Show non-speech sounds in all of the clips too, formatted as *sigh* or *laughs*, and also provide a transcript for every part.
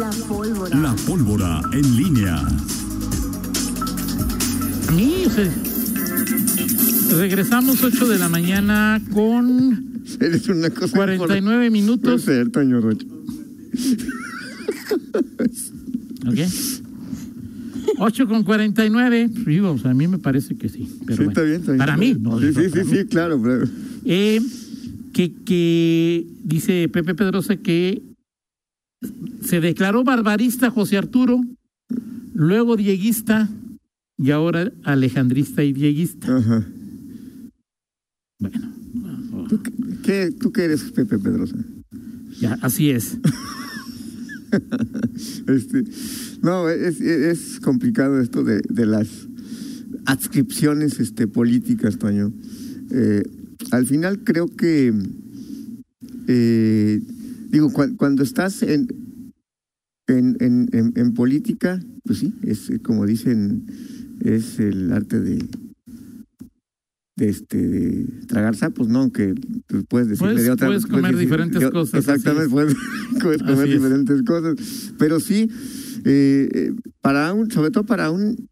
La pólvora. La pólvora en línea. A mí, se- regresamos 8 de la mañana con Eres una cosa 49 Puede minutos. ser, Toño Rocha. ¿Ok? 8 con 49. Digo, o sea, a mí me parece que sí. Pero sí, bueno. está bien, está bien. Para mí, no. Sí, sí, sí, mí. sí, claro. pero- Eh, que, que dice Pepe Pedrosa que se declaró barbarista José Arturo, luego dieguista y ahora alejandrista y dieguista. Ajá. Bueno, ¿Qué, ¿Tú qué eres, Pepe Pedrosa? ya, así es. *laughs* Este, no, es, es complicado esto de, de las adscripciones este, políticas, Toño. Eh, al final creo que, eh, digo, cua- cuando estás en, en, en, política, pues sí, es eh, como dicen, es el arte de de este de tragar sapos, ¿no? Aunque tú puedes decirle Puedes- de otra puedes comer decir- diferentes cosas, Exactamente, es. puedes, *laughs* puedes comer Así es. diferentes cosas. Pero sí, eh, para un, sobre todo para un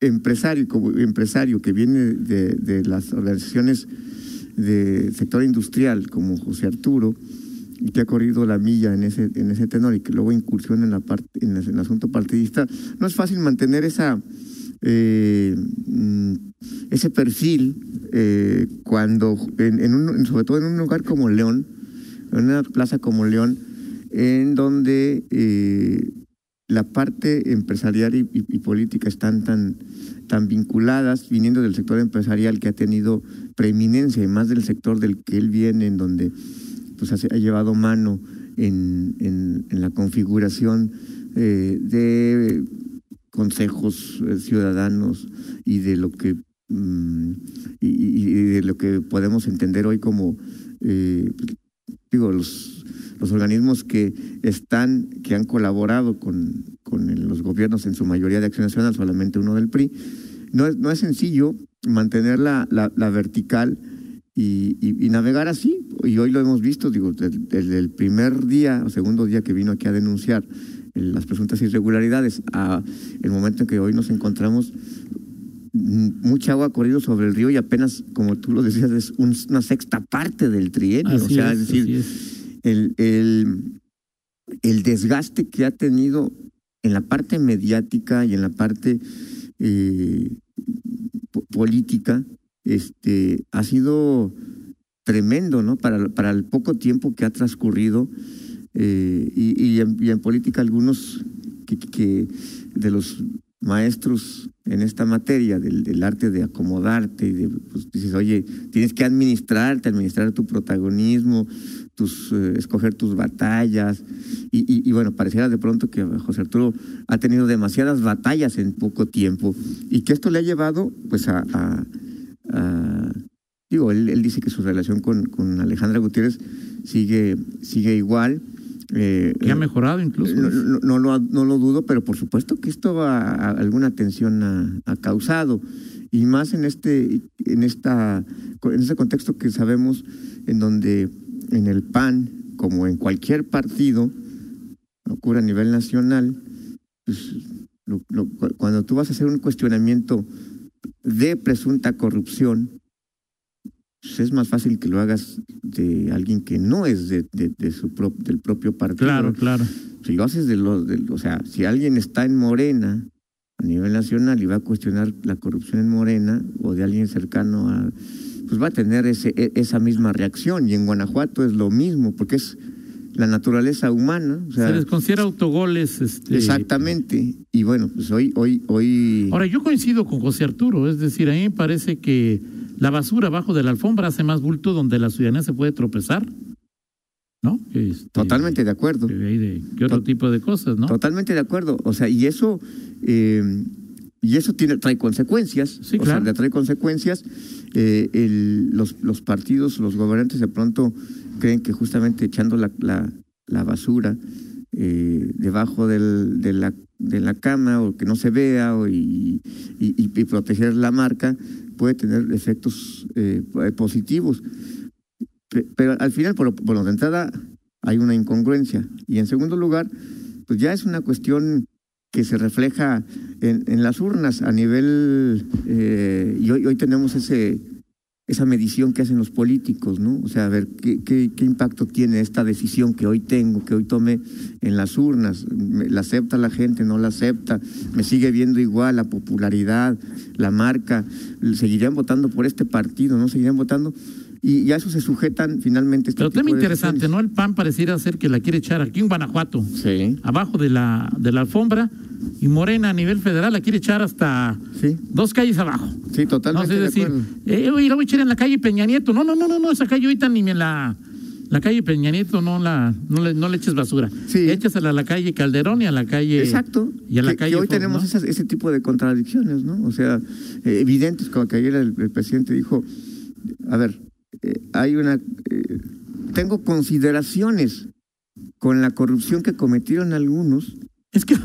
empresario, como empresario que viene de, de las organizaciones del sector industrial, como José Arturo, y que ha corrido la milla en ese, en ese tenor y que luego incursiona en la parte, en el, asunto partidista, no es fácil mantener esa eh, mm, ese perfil eh, cuando sobre todo en un lugar como León, en una plaza como León, en donde eh, la parte empresarial y, y- y política están tan, tan vinculadas, viniendo del sector empresarial que ha tenido preeminencia, y más del sector del que él viene, en donde pues ha, llevado mano en, en, la configuración eh, de consejos eh, ciudadanos y de lo que mm, y, de lo que podemos entender hoy como eh, digo los los organismos que están que han colaborado con, con los gobiernos en su mayoría de Acción Nacional solamente uno del PRI no es no es sencillo mantener la, la, la vertical y, y- y navegar así y hoy lo hemos visto digo desde, el primer día o segundo día que vino aquí a denunciar el- las presuntas irregularidades a el momento en que hoy nos encontramos mm, mucha agua ha corrido sobre el río y apenas como tú lo decías es un- una sexta parte del trienio Así o sea es, es decir es. el, el, el desgaste que ha tenido en la parte mediática y en la parte eh, po- política este ha sido tremendo no para, para el poco tiempo que ha transcurrido eh, y, en, política algunos que de los maestros en esta materia del, arte de acomodarte y de pues, dices oye tienes que administrarte administrar tu protagonismo tus eh, escoger tus batallas y, y, y bueno pareciera de pronto que José Arturo ha tenido demasiadas batallas en poco tiempo y que esto le ha llevado pues a, a- a- digo él, él dice que su relación con, con Alejandra Gutiérrez sigue sigue igual eh, Que ha mejorado incluso. no, no, no lo, no lo dudo, pero por supuesto que esto a, a- alguna tensión ha, ha causado. Y más en este, en esta, en este contexto que sabemos en donde en el PAN, como en cualquier partido, ocurre a nivel nacional, pues, lo- lo- cu- cuando tú vas a hacer un cuestionamiento de presunta corrupción, pues es más fácil que lo hagas de alguien que no es de, de- de su pro- del propio partido. Claro, claro. Si lo haces de los, de- o sea, si alguien está en Morena a nivel nacional y va a cuestionar la corrupción en Morena o de alguien cercano a, pues va a tener ese, e- esa misma reacción. Y en Guanajuato es lo mismo, porque es la naturaleza humana. O sea, Se les considera autogoles. Este, exactamente. Y bueno, pues hoy, hoy, hoy. Ahora, yo coincido con José Arturo, es decir, a mí me parece que la basura abajo de la alfombra hace más bulto donde la ciudadanía se puede tropezar, ¿no? Este, totalmente de acuerdo. de- que otro tipo de cosas, ¿no? Totalmente de acuerdo. O sea, y eso, eh, y eso tiene, trae consecuencias. Sí, o claro. sea, trae consecuencias. Eh, el- los, los partidos, los gobernantes de pronto creen que justamente echando la, la, la basura eh, debajo del, de, la, de la cama o que no se vea o y- y proteger la marca puede tener efectos eh, positivos. Pe- Pero al final, por, lo- de entrada, hay una incongruencia. Y en segundo lugar, pues ya es una cuestión que se refleja en, las urnas a nivel, eh, y hoy tenemos ese esa medición que hacen los políticos, ¿no? O sea, a ver, ¿qué, qué, qué impacto tiene esta decisión que hoy tengo, que hoy tomé en las urnas? ¿La acepta la gente, no la acepta? ¿Me sigue viendo igual la popularidad, la marca? ¿Seguirían votando por este partido, no seguirían votando? Y, a eso se sujetan finalmente este Pero tema interesante, ¿no? El PAN pareciera ser que la quiere echar aquí en Guanajuato, sí. abajo de la, de la alfombra, y Morena a nivel federal la quiere echar hasta Sí. dos calles abajo. Sí, totalmente No de decir, acuerdo. eh, oye, la voy a echar en la calle Peña Nieto. No, no, no, no, no, esa calle ahorita ni me la. La calle Peña Nieto no la no le, no le eches basura. Sí. Échasela a la calle Calderón y a la calle. Exacto. Y a la que, calle que hoy tenemos ¿no? esas- ese tipo de contradicciones, ¿no? O sea, eh, evidentes, como que ayer el, el presidente dijo, a ver, eh, hay una... eh, tengo consideraciones con la corrupción que cometieron algunos, Es que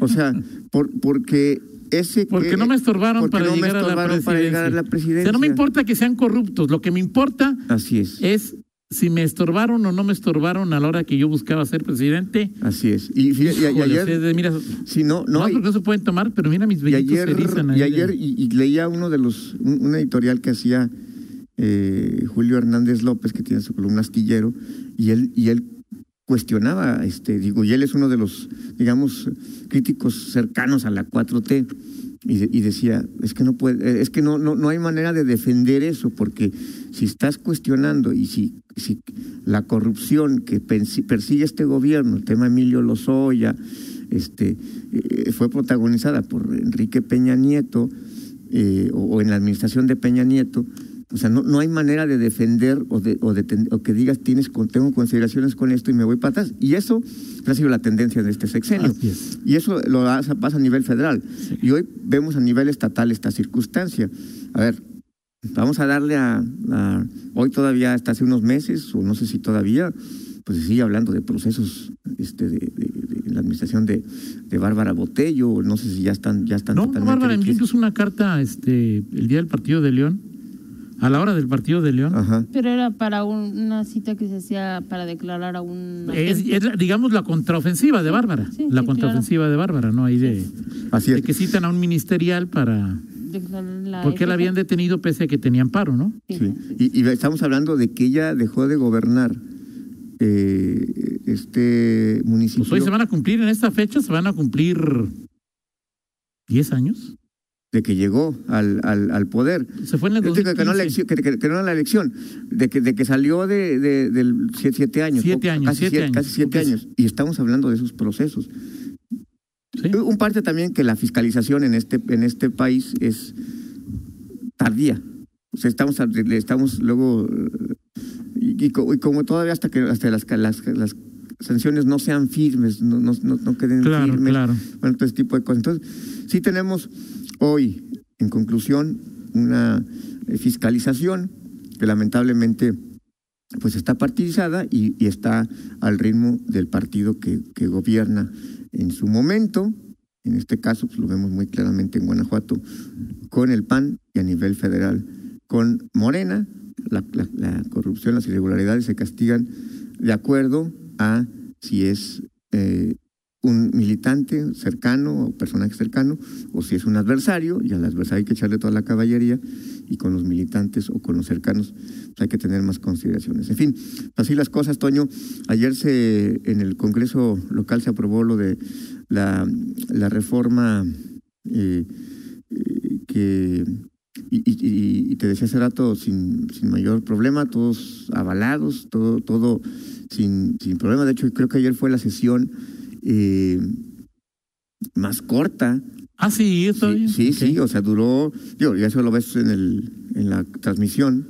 o sea, por, porque ese... porque que- no me estorbaron para, no me llegar, a la estorbaron para llegar a la O sea, presidencia. no me importa que sean corruptos. Lo que me importa Así es. es si me estorbaron o no me estorbaron a la hora que yo buscaba ser presidente. Así es. Y, y- y ayer, mira, si no, no, no, hay- porque no se pueden tomar, pero mira mis Y vellitos ayer, se erizan y, ayer y, y leía uno de los, un, un editorial que hacía eh, Julio Hernández López, que tiene su columna astillero, y él, y él cuestionaba, este, digo, y él es uno de los, digamos, críticos cercanos a la 4T, y, de- y decía, es que no puede, es que no, no, no hay manera de defender eso, porque si estás cuestionando y si, si la corrupción que persigue este gobierno, el tema Emilio Lozoya, este, eh, fue protagonizada por Enrique Peña Nieto eh, o en la administración de Peña Nieto. O sea, no, no hay manera de defender o, de, o, de o que digas tienes con- tengo consideraciones con esto y me voy para atrás. Y eso ha sido la tendencia de este sexenio. Es. Y eso lo hace- pasa a nivel federal. Y hoy vemos a nivel estatal esta circunstancia. A ver, vamos a darle a, a- hoy todavía hasta hace unos meses, o no sé si todavía, pues se sigue hablando de procesos este, de, de- de la administración de, de Bárbara Botello, o no sé si ya están, ya están No, Bárbara, envió incluso una carta este, el día del partido de León, a la hora del partido de León. Ajá. Pero era para un- una cita que se hacía para declarar a un... Es, agente. es la- digamos, la contraofensiva de Bárbara. Sí, la sí, contraofensiva de Bárbara, ¿no? Ahí de, Así de es. que citan a un ministerial para. Declarar la Porque la habían detenido pese a que tenían paro, ¿no? Sí. Y, y estamos hablando de que ella dejó de gobernar eh, este municipio. Pues hoy se van a cumplir, en esta fecha se van a cumplir 10 años. De que llegó al, al, al poder. Se fue en digo que la 2015. elección, que, que- que no la elección, de que, de que salió de, de, del siete, siete años. Siete años, Casi siete siete, años. casi siete años. Y estamos hablando de esos procesos. Sí. Un parte también que la fiscalización en este, en este país es tardía. O sea, estamos, estamos luego, y, y como todavía hasta que hasta las, las, las sanciones no sean firmes, no, no, no, no queden Claro, firmes, claro. bueno, todo ese tipo de cosas. Entonces, sí tenemos hoy, en conclusión, una eh, fiscalización que lamentablemente pues está partidizada y, está al ritmo del partido que, que gobierna en su momento. En este caso, pues lo vemos muy claramente en Guanajuato, con el PAN y a nivel federal con Morena. La, la- la corrupción, las irregularidades se castigan de acuerdo a si es eh, un militante cercano o personaje cercano o si es un adversario y al adversario hay que echarle toda la caballería y con los militantes o con los cercanos pues, hay que tener más consideraciones. En fin, así las cosas, Toño. Ayer se en el Congreso local se aprobó lo de la, la reforma eh, eh, que y, y- y- te decía hace rato sin, sin mayor problema, todos avalados, todo, todo sin, sin problema. De hecho, creo que ayer fue la sesión eh, más corta. Ah, sí, está Sí, sí, o sea, duró, digo, ya eso lo ves en, el, en la transmisión,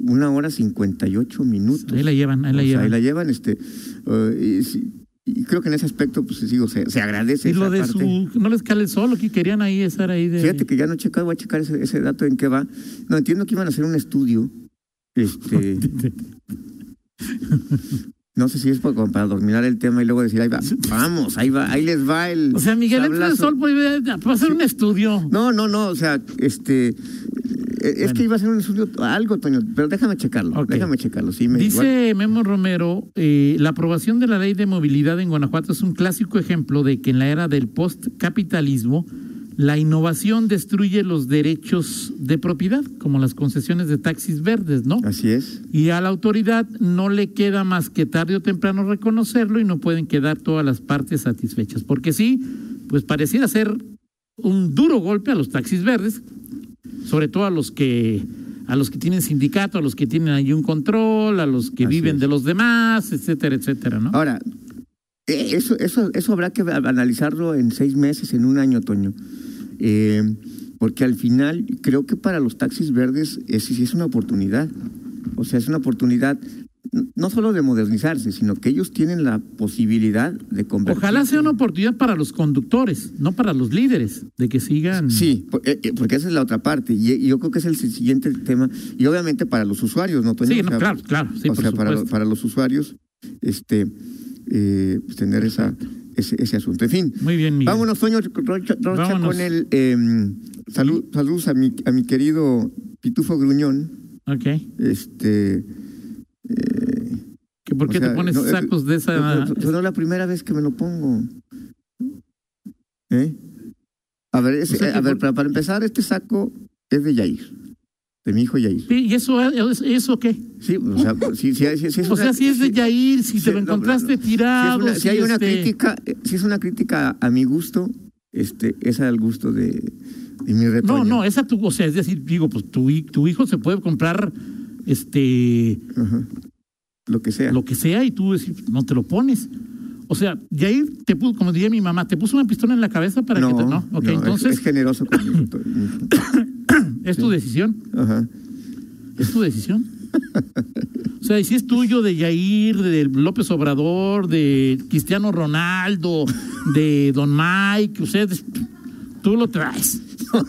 una hora cincuenta y ocho minutos. Ahí la llevan, ahí la O sea, llevan. ahí la llevan, este, eh, y, sí, y creo que en ese aspecto, pues digo, se, se agradece. Y lo esa de parte. su. No les cale el sol, lo que querían ahí estar ahí de. Fíjate que ya no he checado, voy a checar ese, ese dato en qué va. No, entiendo que iban a hacer un estudio. Este, *laughs* no sé si es para, como para dominar el tema y luego decir, ahí va, vamos, ahí va, ahí les va el. O sea, Miguel entra el sablazo. sol puede, puede hacer un estudio. No, no, no, o sea, este, es Bueno. que iba a ser un estudio, algo, Toño, pero déjame checarlo, déjame checarlo. Sí, me, igual- Dice Memo Romero, eh, la aprobación de la ley de movilidad en Guanajuato es un clásico ejemplo de que en la era del postcapitalismo la innovación destruye los derechos de propiedad, como las concesiones de taxis verdes, ¿no? Así es. Y a la autoridad no le queda más que tarde o temprano reconocerlo y no pueden quedar todas las partes satisfechas. Porque sí, pues pareciera ser un duro golpe a los taxis verdes, sobre todo a los que a los que tienen sindicato, a los que tienen ahí un control, a los que Así viven es. de los demás, etcétera, etcétera, ¿no? Ahora, eh, eso, eso, eso habrá que analizarlo en seis meses, en un año, Toño. Eh, porque al final creo que para los taxis verdes es, sí es una oportunidad. O sea, es una oportunidad no solo de modernizarse, sino que ellos tienen la posibilidad de convertirse. Ojalá sea una oportunidad para los conductores, no para los líderes, de que sigan. Sí, eh, eh, porque esa es la otra parte. Y, yo creo que es el siguiente tema. Y obviamente para los usuarios, ¿no, Toño? Sí, O no, sea, claro, claro, sí, o por sea, para los usuarios, este, eh, pues tener esa, ese, ese asunto. En fin, Muy bien, Miguel. vámonos, Toño Rocha, Rocha, Vámonos. con el eh, salud, saludos a mi, a mi querido Pitufo Gruñón. Ok. Este, ¿Que ¿Por qué sea, te pones no, eh, sacos de esa.? no, no, no es la primera vez que me lo pongo. ¿Eh? A ver, ese- O sea, que a ver por- para, para empezar, este saco es de Yair, de mi hijo Yair. Sí, ¿Y eso, eso qué? Sí, o sea, si, si, si- si es O una- sea, si es de Yair, si te lo no, no, encontraste no. tirado. Si, es una- si hay una este- crítica, eh, si es una crítica a mi gusto, este, es al gusto de, de mi retoño. No, no, esa tu, o sea, es decir, digo, pues tu, tu hijo se puede comprar este Ajá. Lo que sea. lo que sea y tú decir, no te lo pones. O sea, Yair te puso, como diría mi mamá, te puso una pistola en la cabeza para no, que te. No, ok, no, es- entonces es, generoso conmigo. *coughs* es tu decisión. Ajá. Es tu decisión. O sea, y si es tuyo de Yair, de López Obrador, de Cristiano Ronaldo, de Don Mike, ustedes, tú lo traes. *laughs* Tú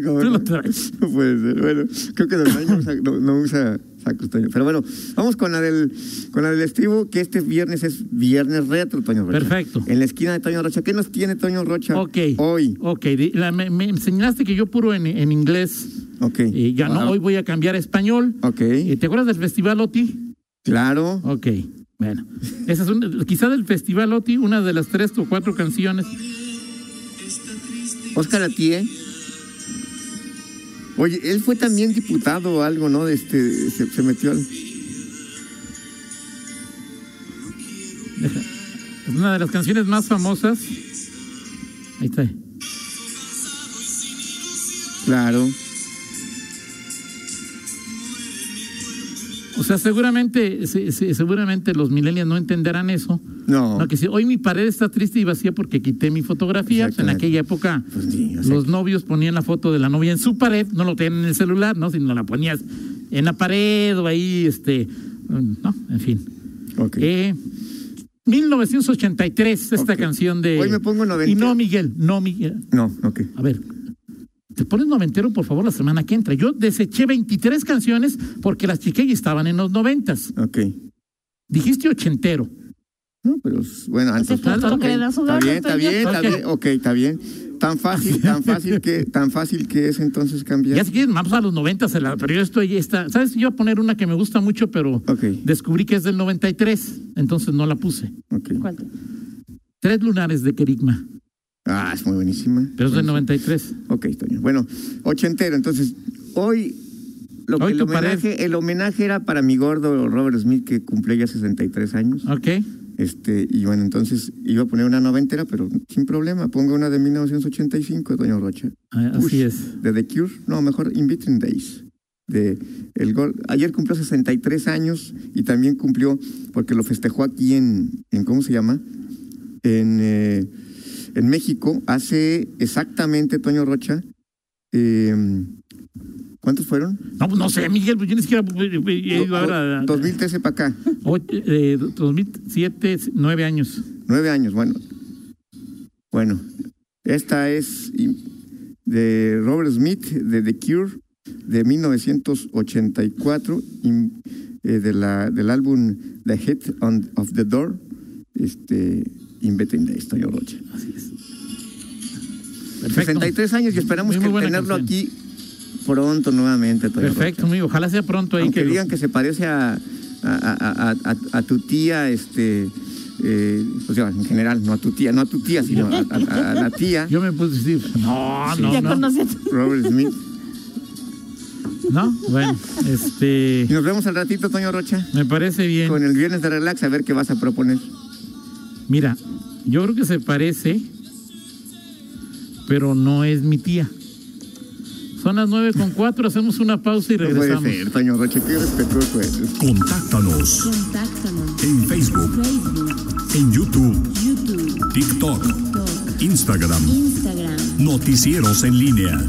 no. lo traes. No puede ser. Bueno, creo que Don Mike no usa, no, no usa sacos, Toño. Pero bueno, vamos con la del con la del estribo, que este viernes es viernes retro, Toño Rocha. Perfecto. En la esquina de Toño Rocha. ¿Qué nos tiene Toño Rocha Ok. hoy? Ok, la- me, me enseñaste que yo puro en, en inglés. Ok. eh, ya no, hoy voy a cambiar a español. Ok. Eh, ¿Te acuerdas del Festival OTI? Claro. Ok, bueno. Esa es una- quizá del Festival OTI, una de las tres o cuatro canciones. Oscar Atie. Oye, él fue también diputado o algo, ¿no? De Este, se, se metió al... Es una de las canciones más famosas. Ahí está. Claro. O sea, seguramente, se- se- seguramente los millennials no entenderán eso. No. No, que si hoy mi pared está triste y vacía porque quité mi fotografía. Pues en aquella época Pues sí, o sea, los novios ponían la foto de la novia en su pared, no lo tenían en el celular, ¿no? Sino la ponías en la pared o ahí, este, no, en fin. ok. Eh, 1983, esta canción de... Hoy me pongo Y noventero. no, Miguel, no, Miguel. No, ok. A ver, te pones noventero, por favor, la semana que entra. Yo deseché 23 canciones porque las chiqué y estaban en los noventas. Ok. Dijiste ochentero. No, pero bueno, antes Ese punto ok. que le da su Está bien, está bien, está Ok. bien. Ok, está bien. Tan fácil, tan *laughs* fácil que, tan fácil que es entonces cambiar. Ya si quieren, vamos a los noventas, pero yo estoy esta. ¿Sabes? Yo iba a poner una que me gusta mucho, pero descubrí que es del 93, entonces no la puse. ok. ¿Cuál? Tres lunares de Kerigma, Ah, es muy buenísima. pero es del Buenísima. 93. Ok, Toño. Bueno, ochentero. Entonces, hoy, lo que Hoy el, pared. homenaje, el homenaje era para mi gordo Robert Smith, que cumple ya 63 años. ¿Ok? Este, y bueno, entonces iba a poner una noventera, pero sin problema. Pongo una de 1985, Toño Rocha. Ah, Push, Así es. De The Cure. No, mejor In Between Days. De el gol. Ayer cumplió 63 años y también cumplió, porque lo festejó aquí en, en ¿cómo se llama? En, eh, en México, hace exactamente, Toño Rocha, eh, ¿cuántos fueron? No, pues no sé, Miguel, pues yo ni siquiera he ido ahora. a- 2013 para acá, Ocho- eh, 2007, nueve años. nueve años, bueno. Bueno, esta es de Robert Smith, de The Cure, de 1984, y, eh, de la, del álbum The Hit on, of the Door, este, In Between Days, Toño Rocha. Así es. Perfecto. 63 años y esperamos Muy, muy que buena tenerlo canción. aquí pronto nuevamente, Toño Perfecto, amigo. Ojalá sea pronto ahí. Aunque que lo- digan que se parece a, a, a- a- a- a tu tía, este, eh, o sea, en general, no a tu tía, no a tu tía, sino a, a- a la tía, Yo me puse a decir, no, no, ya no. conocí a tu- Robert Smith. No, bueno, este, Y nos vemos al ratito, Toño Rocha, me parece bien. con el viernes de relax, a ver qué vas a proponer. Mira, yo creo que se parece, pero no es mi tía. Son las nueve con cuatro, hacemos una pausa y No puede regresamos. ser, Toño Rocha, qué respetuoso eres. Contáctanos Contáctanos. en Facebook, Facebook, en YouTube, YouTube, TikTok, TikTok, Instagram. Instagram. Noticieros en línea.